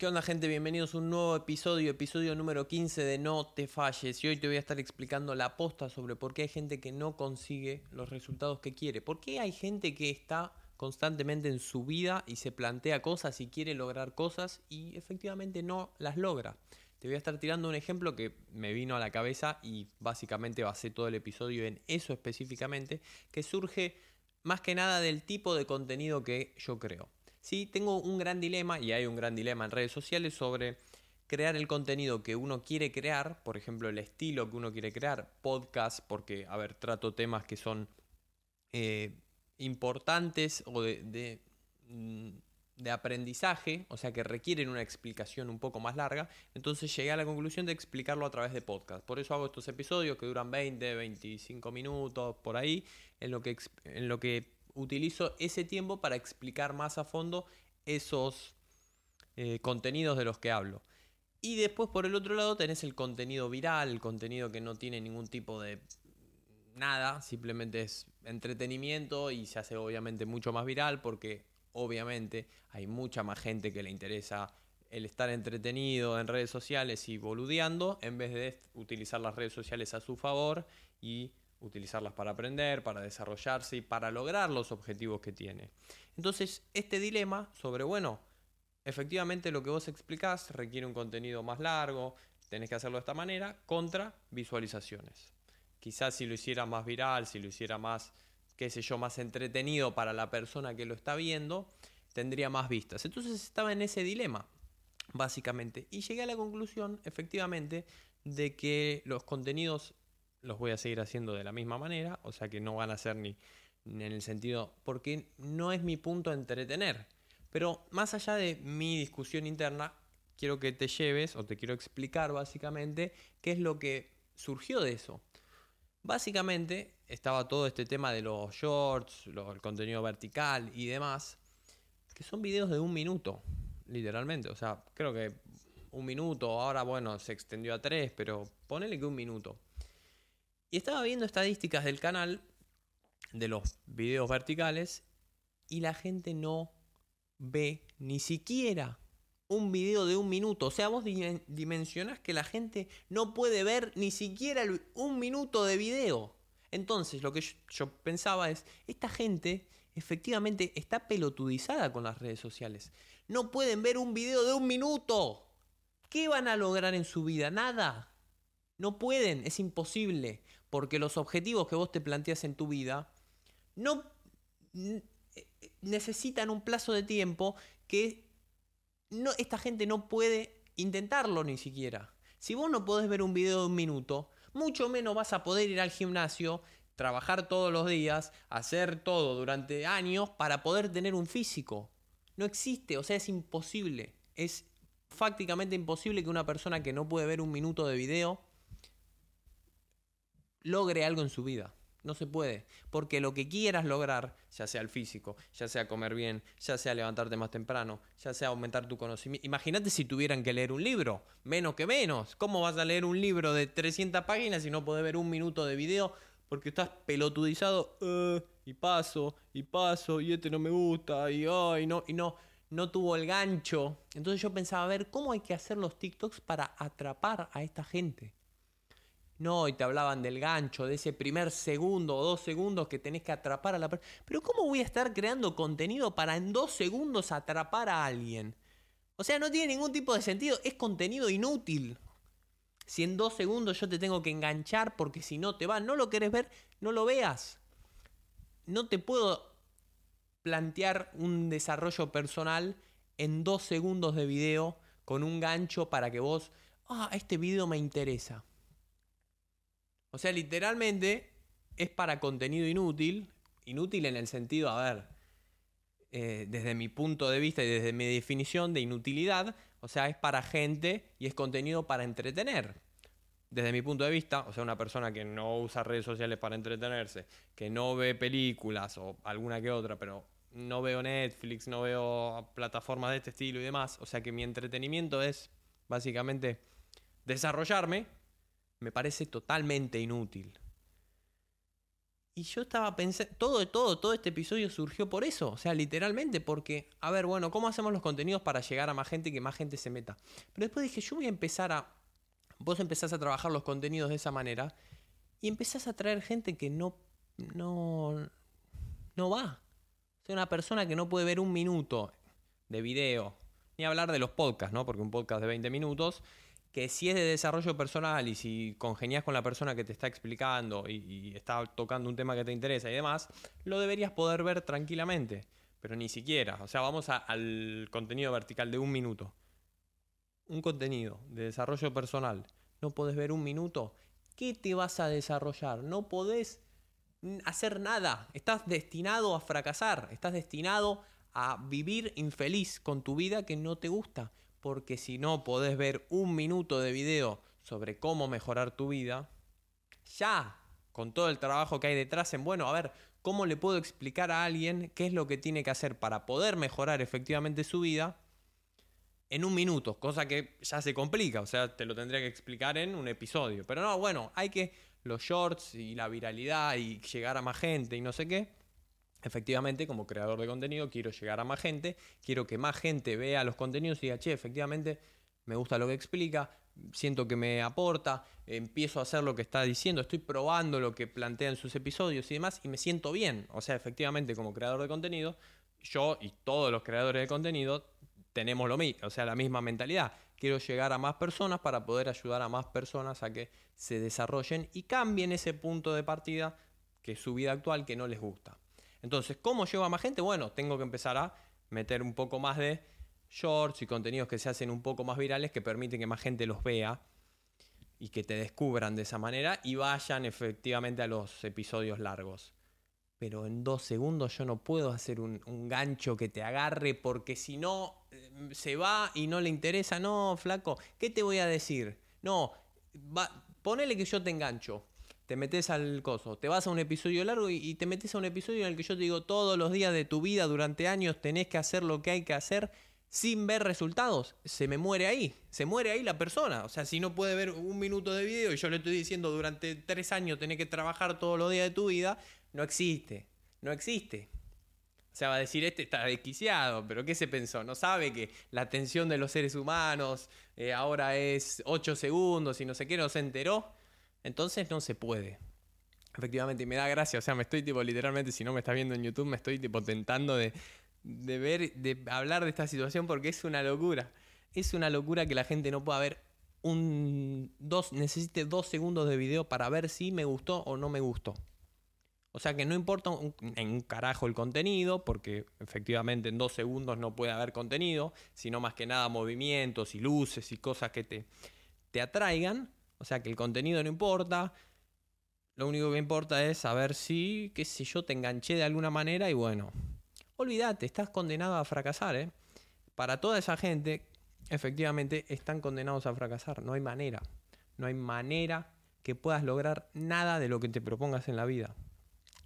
¿Qué onda gente? Bienvenidos a un nuevo episodio, episodio número 15 de No te falles. Y hoy te voy a estar explicando la posta sobre por qué hay gente que no consigue los resultados que quiere. ¿Por qué hay gente que está constantemente en su vida y se plantea cosas y quiere lograr cosas y efectivamente no las logra? Te voy a estar tirando un ejemplo que me vino a la cabeza y básicamente basé todo el episodio en eso específicamente, que surge más que nada del tipo de contenido que yo creo. Sí, tengo un gran dilema, y hay un gran dilema en redes sociales sobre crear el contenido que uno quiere crear, por ejemplo, el estilo que uno quiere crear, podcast, porque, a ver, trato temas que son eh, importantes o de, mm, de, aprendizaje, o sea, que requieren una explicación un poco más larga, entonces llegué a la conclusión de explicarlo a través de podcast. Por eso hago estos episodios que duran 20, 25 minutos, por ahí, en lo que, en lo que utilizo ese tiempo para explicar más a fondo esos eh, contenidos de los que hablo. Y después por el otro lado tenés el contenido viral, el contenido que no tiene ningún tipo de nada, simplemente es entretenimiento y se hace obviamente mucho más viral porque obviamente hay mucha más gente que le interesa el estar entretenido en redes sociales y boludeando en vez de utilizar las redes sociales a su favor y utilizarlas para aprender, para desarrollarse y para lograr los objetivos que tiene. Entonces, este dilema sobre, bueno, efectivamente lo que vos explicás requiere un contenido más largo, tenés que hacerlo de esta manera, contra visualizaciones. Quizás si lo hiciera más viral, si lo hiciera más, qué sé yo, más entretenido para la persona que lo está viendo, tendría más vistas. Entonces estaba en ese dilema, básicamente. Y llegué a la conclusión, efectivamente, de que los contenidos los voy a seguir haciendo de la misma manera, o sea que no van a ser ni, en el sentido, porque no es mi punto entretener. Pero más allá de mi discusión interna, quiero que te lleves o te quiero explicar básicamente qué es lo que surgió de eso. Básicamente estaba todo este tema de los shorts, el contenido vertical y demás, que son videos de un minuto, literalmente. O sea, creo que un minuto, ahora bueno, se extendió a tres, pero ponele que un minuto. Y estaba viendo estadísticas del canal, de los videos verticales, y la gente no ve ni siquiera un video de un minuto. O sea, vos dimensionás que la gente no puede ver ni siquiera un minuto de video. Entonces, lo que yo, pensaba es, esta gente efectivamente está pelotudizada con las redes sociales. No pueden ver un video de un minuto. ¿Qué van a lograr en su vida? Nada. No pueden, es imposible, porque los objetivos que vos te planteas en tu vida no necesitan un plazo de tiempo que esta gente no puede intentarlo ni siquiera. Si vos no podés ver un video de un minuto, mucho menos vas a poder ir al gimnasio, trabajar todos los días, hacer todo durante años para poder tener un físico. No existe, o sea, es imposible. Es fácticamente imposible que una persona que no puede ver un minuto de video logre algo en su vida. No se puede. Porque lo que quieras lograr, ya sea el físico, ya sea comer bien, ya sea levantarte más temprano, ya sea aumentar tu conocimiento. Imagínate si tuvieran que leer un libro, menos que menos. ¿Cómo vas a leer un libro de 300 páginas si no podés ver un minuto de video? Porque estás pelotudizado eh, y paso, y paso, y este no me gusta, y ay, no, y no, no tuvo el gancho. Entonces yo pensaba, a ver, ¿cómo hay que hacer los TikToks para atrapar a esta gente? No, y te hablaban del gancho, de ese primer segundo o dos segundos que tenés que atrapar a la persona. Pero ¿cómo voy a estar creando contenido para en dos segundos atrapar a alguien? O sea, no tiene ningún tipo de sentido, es contenido inútil. Si en dos segundos yo te tengo que enganchar porque si no te va, no lo querés ver, no lo veas. No te puedo plantear un desarrollo personal en dos segundos de video con un gancho para que vos, ah, este video me interesa. O sea, literalmente es para contenido inútil. Inútil en el sentido, a ver, eh, desde mi punto de vista y desde mi definición de inutilidad, o sea, es para gente y es contenido para entretener. Desde mi punto de vista, o sea, una persona que no usa redes sociales para entretenerse, que no ve películas o alguna que otra, pero no veo Netflix, no veo plataformas de este estilo y demás, o sea que mi entretenimiento es básicamente desarrollarme me parece totalmente inútil. Y yo estaba pensando, todo, todo, todo este episodio surgió por eso, o sea, literalmente, porque, a ver, bueno, ¿cómo hacemos los contenidos para llegar a más gente y que más gente se meta? Pero después dije, yo voy a empezar a, vos empezás a trabajar los contenidos de esa manera y empezás a traer gente que no, no, no va. O sea, una persona que no puede ver un minuto de video, ni hablar de los podcasts, ¿no? Porque un podcast de 20 minutos que si es de desarrollo personal y si congenias con la persona que te está explicando y, está tocando un tema que te interesa y demás, lo deberías poder ver tranquilamente. Pero ni siquiera. O sea, vamos al contenido vertical de un minuto. Un contenido de desarrollo personal. No podés ver un minuto. ¿Qué te vas a desarrollar? No podés hacer nada. Estás destinado a fracasar. Estás destinado a vivir infeliz con tu vida que no te gusta porque si no podés ver un minuto de video sobre cómo mejorar tu vida, ya con todo el trabajo que hay detrás en, bueno, a ver, ¿cómo le puedo explicar a alguien qué es lo que tiene que hacer para poder mejorar efectivamente su vida? En un minuto, cosa que ya se complica, o sea, te lo tendría que explicar en un episodio. Pero no, bueno, hay que los shorts y la viralidad y llegar a más gente y no sé qué efectivamente, como creador de contenido, quiero llegar a más gente, quiero que más gente vea los contenidos y diga, che, efectivamente, me gusta lo que explica, siento que me aporta, empiezo a hacer lo que está diciendo, estoy probando lo que plantea en sus episodios y demás, y me siento bien. O sea, efectivamente, como creador de contenido, yo y todos los creadores de contenido tenemos lo mismo, o sea, la misma mentalidad. Quiero llegar a más personas para poder ayudar a más personas a que se desarrollen y cambien ese punto de partida que es su vida actual que no les gusta. Entonces, ¿cómo llevo a más gente? Bueno, tengo que empezar a meter un poco más de shorts y contenidos que se hacen un poco más virales que permiten que más gente los vea y que te descubran de esa manera y vayan efectivamente a los episodios largos. Pero en dos segundos yo no puedo hacer un, gancho que te agarre porque si no eh, se va y no le interesa. No, flaco, ¿qué te voy a decir? No, ponele que yo te engancho te metes al coso, te vas a un episodio largo y, te metes a un episodio en el que yo te digo todos los días de tu vida durante años tenés que hacer lo que hay que hacer sin ver resultados, se me muere ahí, se muere ahí la persona. O sea, si no puede ver un minuto de video y yo le estoy diciendo durante tres años tenés que trabajar todos los días de tu vida, no existe, no existe. O sea, va a decir, este está desquiciado, pero ¿qué se pensó? No sabe que la atención de los seres humanos eh, ahora es 8 segundos y no sé qué, no se enteró. Entonces no se puede. Efectivamente, y me da gracia, o sea, me estoy tipo literalmente, si no me estás viendo en YouTube, me estoy tipo tentando de, de ver, de hablar de esta situación porque es una locura. Es una locura que la gente no pueda ver un dos, necesite dos segundos de video para ver si me gustó o no me gustó. O sea que no importa en un carajo el contenido, porque efectivamente en dos segundos no puede haber contenido, sino más que nada movimientos y luces y cosas que te, te atraigan. O sea que el contenido no importa. Lo único que importa es saber si, qué sé yo, te enganché de alguna manera y bueno. Olvídate, estás condenado a fracasar, ¿eh? Para toda esa gente, efectivamente, están condenados a fracasar. No hay manera. No hay manera que puedas lograr nada de lo que te propongas en la vida.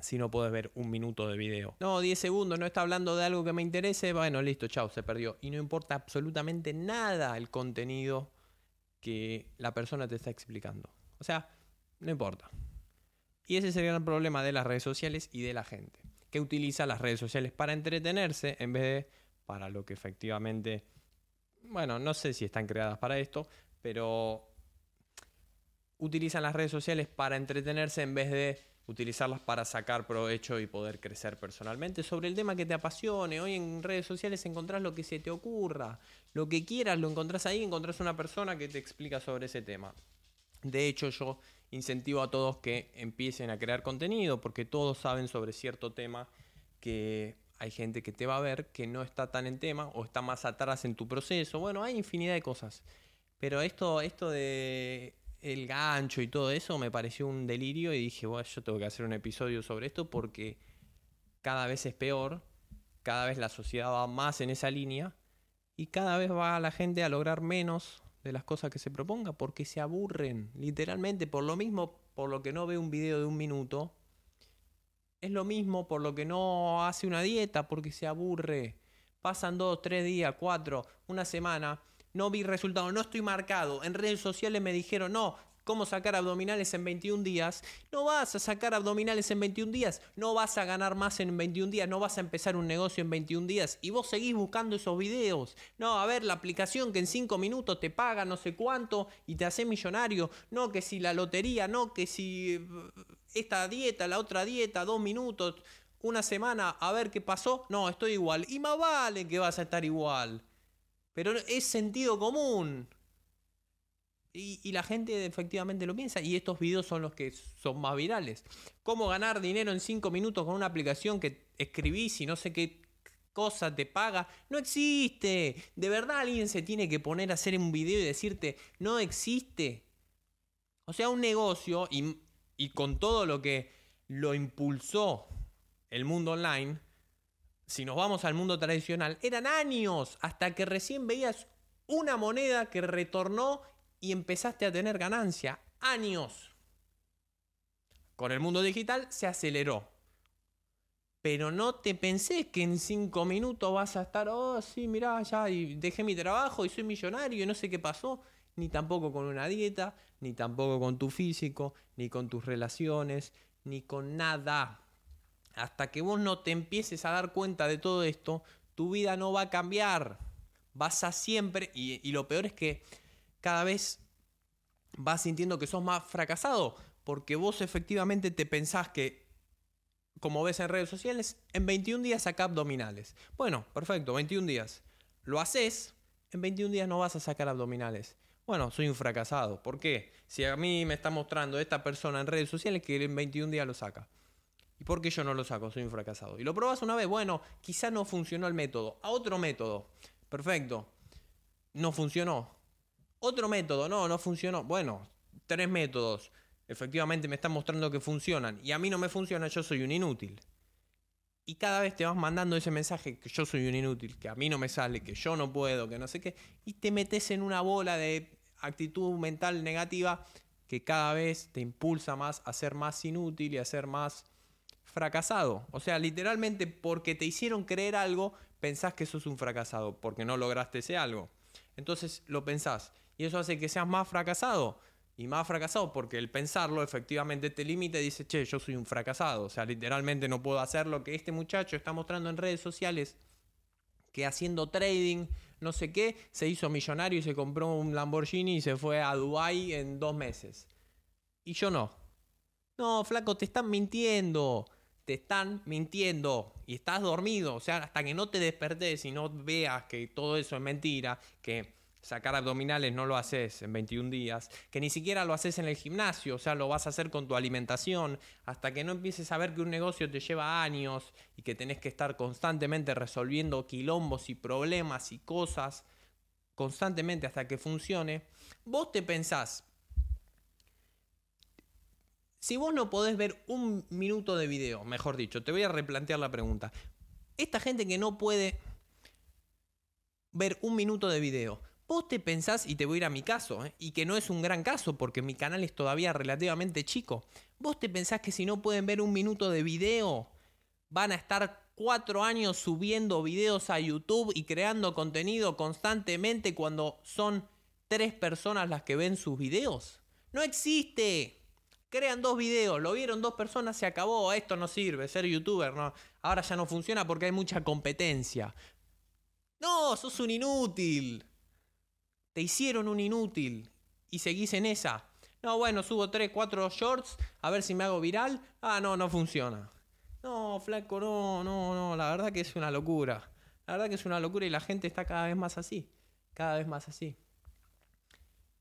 Si no puedes ver un minuto de video. No, 10 segundos, no está hablando de algo que me interese. Bueno, listo, chao, se perdió. Y no importa absolutamente nada el contenido que la persona te está explicando. O sea, no importa. Y ese es el gran problema de las redes sociales y de la gente, que utiliza las redes sociales para entretenerse en vez de para lo que efectivamente, bueno, no sé si están creadas para esto, pero utilizan las redes sociales para entretenerse en vez de utilizarlas para sacar provecho y poder crecer personalmente sobre el tema que te apasione. Hoy en redes sociales encontrás lo que se te ocurra, lo que quieras lo encontrás ahí, encontrás una persona que te explica sobre ese tema. De hecho, yo incentivo a todos que empiecen a crear contenido porque todos saben sobre cierto tema que hay gente que te va a ver que no está tan en tema o está más atrás en tu proceso. Bueno, hay infinidad de cosas. Pero esto, esto de el gancho y todo eso me pareció un delirio y dije, bueno, yo tengo que hacer un episodio sobre esto porque cada vez es peor, cada vez la sociedad va más en esa línea y cada vez va la gente a lograr menos de las cosas que se proponga porque se aburren, literalmente, por lo mismo, por lo que no ve un video de un minuto, es lo mismo por lo que no hace una dieta porque se aburre. Pasan dos, tres días, cuatro, una semana no vi resultados, no estoy marcado. En redes sociales me dijeron, no, cómo sacar abdominales en 21 días, no vas a sacar abdominales en 21 días, no vas a ganar más en 21 días, no vas a empezar un negocio en 21 días y vos seguís buscando esos videos. No, a ver, la aplicación que en 5 minutos te paga no sé cuánto y te hace millonario, no que si la lotería, no que si eh, esta dieta, la otra dieta, dos minutos, una semana, a ver qué pasó, no, estoy igual. Y más vale que vas a estar igual. Pero es sentido común. Y, la gente efectivamente lo piensa. Y estos videos son los que son más virales. ¿Cómo ganar dinero en 5 minutos con una aplicación que escribís y no sé qué cosa te paga? No existe. De verdad alguien se tiene que poner a hacer un video y decirte, no existe. O sea, un negocio y, y con todo lo que lo impulsó el mundo online, si nos vamos al mundo tradicional, eran años hasta que recién veías una moneda que retornó y empezaste a tener ganancia. Años. Con el mundo digital se aceleró. Pero no te pensé que en cinco minutos vas a estar, oh, sí, mirá, ya, y dejé mi trabajo y soy millonario y no sé qué pasó. Ni tampoco con una dieta, ni tampoco con tu físico, ni con tus relaciones, ni con nada. Hasta que vos no te empieces a dar cuenta de todo esto, tu vida no va a cambiar. Vas a siempre, y, lo peor es que cada vez vas sintiendo que sos más fracasado, porque vos efectivamente te pensás que, como ves en redes sociales, en 21 días saca abdominales. Bueno, perfecto, 21 días. Lo haces, en 21 días no vas a sacar abdominales. Bueno, soy un fracasado. ¿Por qué? Si a mí me está mostrando esta persona en redes sociales que en 21 días lo saca. ¿Y por qué yo no lo saco? Soy un fracasado. Y lo probas una vez, bueno, quizá no funcionó el método. A otro método. Perfecto. No funcionó. Otro método, no, no funcionó. Bueno, tres métodos. Efectivamente me están mostrando que funcionan. Y a mí no me funciona, yo soy un inútil. Y cada vez te vas mandando ese mensaje que yo soy un inútil, que a mí no me sale, que yo no puedo, que no sé qué. Y te metes en una bola de actitud mental negativa que cada vez te impulsa más a ser más inútil y a ser más fracasado. O sea, literalmente porque te hicieron creer algo, pensás que sos un fracasado, porque no lograste ese algo. Entonces lo pensás. Y eso hace que seas más fracasado. Y más fracasado porque el pensarlo efectivamente te limita y dice, che, yo soy un fracasado. O sea, literalmente no puedo hacer lo que este muchacho está mostrando en redes sociales, que haciendo trading, no sé qué, se hizo millonario y se compró un Lamborghini y se fue a Dubai en dos meses. Y yo no. No, flaco, te están mintiendo. Te están mintiendo y estás dormido. O sea, hasta que no te despertes y no veas que todo eso es mentira, que sacar abdominales no lo haces en 21 días, que ni siquiera lo haces en el gimnasio, o sea, lo vas a hacer con tu alimentación, hasta que no empieces a ver que un negocio te lleva años y que tenés que estar constantemente resolviendo quilombos y problemas y cosas constantemente hasta que funcione, vos te pensás, si vos no podés ver un minuto de video, mejor dicho, te voy a replantear la pregunta. Esta gente que no puede ver un minuto de video, Vos te pensás, y te voy a ir a mi caso, ¿eh? y que no es un gran caso porque mi canal es todavía relativamente chico. Vos te pensás que si no pueden ver un minuto de video, van a estar cuatro años subiendo videos a YouTube y creando contenido constantemente cuando son tres personas las que ven sus videos. No existe. Crean dos videos, lo vieron dos personas, se acabó, esto no sirve, ser youtuber, no. Ahora ya no funciona porque hay mucha competencia. No, sos un inútil. Te hicieron un inútil y seguís en esa. No, bueno, subo 3, 4 shorts a ver si me hago viral. Ah, no, no funciona. No, flaco, no, no, no. La verdad que es una locura. La verdad que es una locura y la gente está cada vez más así. Cada vez más así.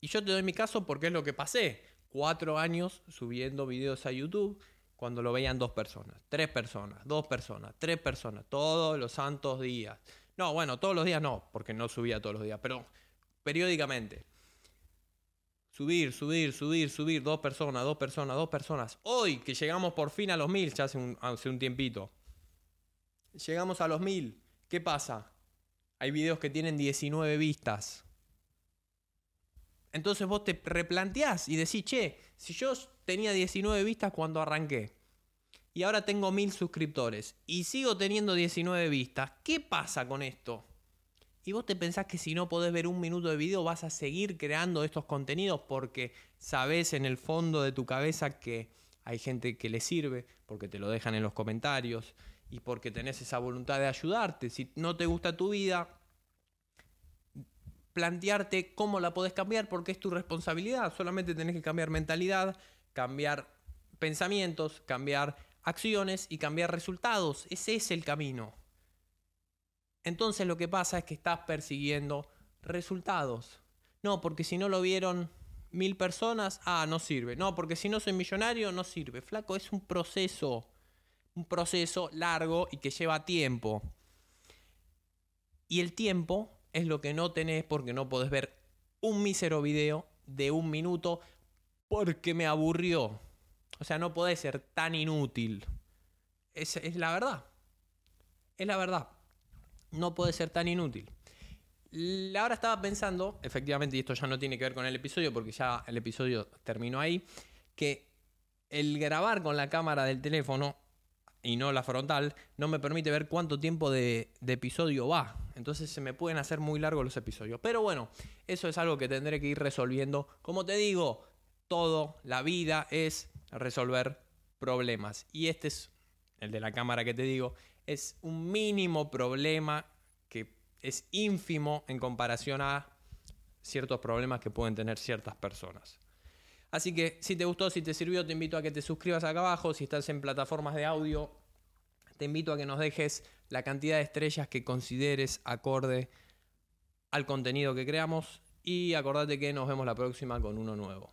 Y yo te doy mi caso porque es lo que pasé. Cuatro años subiendo videos a YouTube cuando lo veían dos personas, tres personas, dos personas, tres personas, todos los santos días. No, bueno, todos los días no, porque no subía todos los días, pero periódicamente. Subir, subir, subir, subir, dos personas, dos personas, dos personas. Hoy que llegamos por fin a los mil, ya hace un, hace un tiempito. Llegamos a los mil. ¿Qué pasa? Hay videos que tienen 19 vistas. Entonces vos te replanteás y decís, che, si yo tenía 19 vistas cuando arranqué y ahora tengo mil suscriptores y sigo teniendo 19 vistas, ¿qué pasa con esto? Y vos te pensás que si no podés ver un minuto de video vas a seguir creando estos contenidos porque sabés en el fondo de tu cabeza que hay gente que le sirve, porque te lo dejan en los comentarios y porque tenés esa voluntad de ayudarte. Si no te gusta tu vida, plantearte cómo la podés cambiar porque es tu responsabilidad. Solamente tenés que cambiar mentalidad, cambiar pensamientos, cambiar acciones y cambiar resultados. Ese es el camino. Entonces lo que pasa es que estás persiguiendo resultados. No, porque si no lo vieron mil personas, ah, no sirve. No, porque si no soy millonario, no sirve. Flaco, es un proceso. Un proceso largo y que lleva tiempo. Y el tiempo es lo que no tenés porque no podés ver un mísero video de un minuto porque me aburrió. O sea, no podés ser tan inútil. Es, es la verdad. Es la verdad. No puede ser tan inútil. Ahora estaba pensando, efectivamente, y esto ya no tiene que ver con el episodio porque ya el episodio terminó ahí, que el grabar con la cámara del teléfono y no la frontal no me permite ver cuánto tiempo de, episodio va. Entonces se me pueden hacer muy largos los episodios. Pero bueno, eso es algo que tendré que ir resolviendo. Como te digo, todo, la vida es resolver problemas. Y este es el de la cámara que te digo. Es un mínimo problema que es ínfimo en comparación a ciertos problemas que pueden tener ciertas personas. Así que si te gustó, si te sirvió, te invito a que te suscribas acá abajo. Si estás en plataformas de audio, te invito a que nos dejes la cantidad de estrellas que consideres acorde al contenido que creamos. Y acordate que nos vemos la próxima con uno nuevo.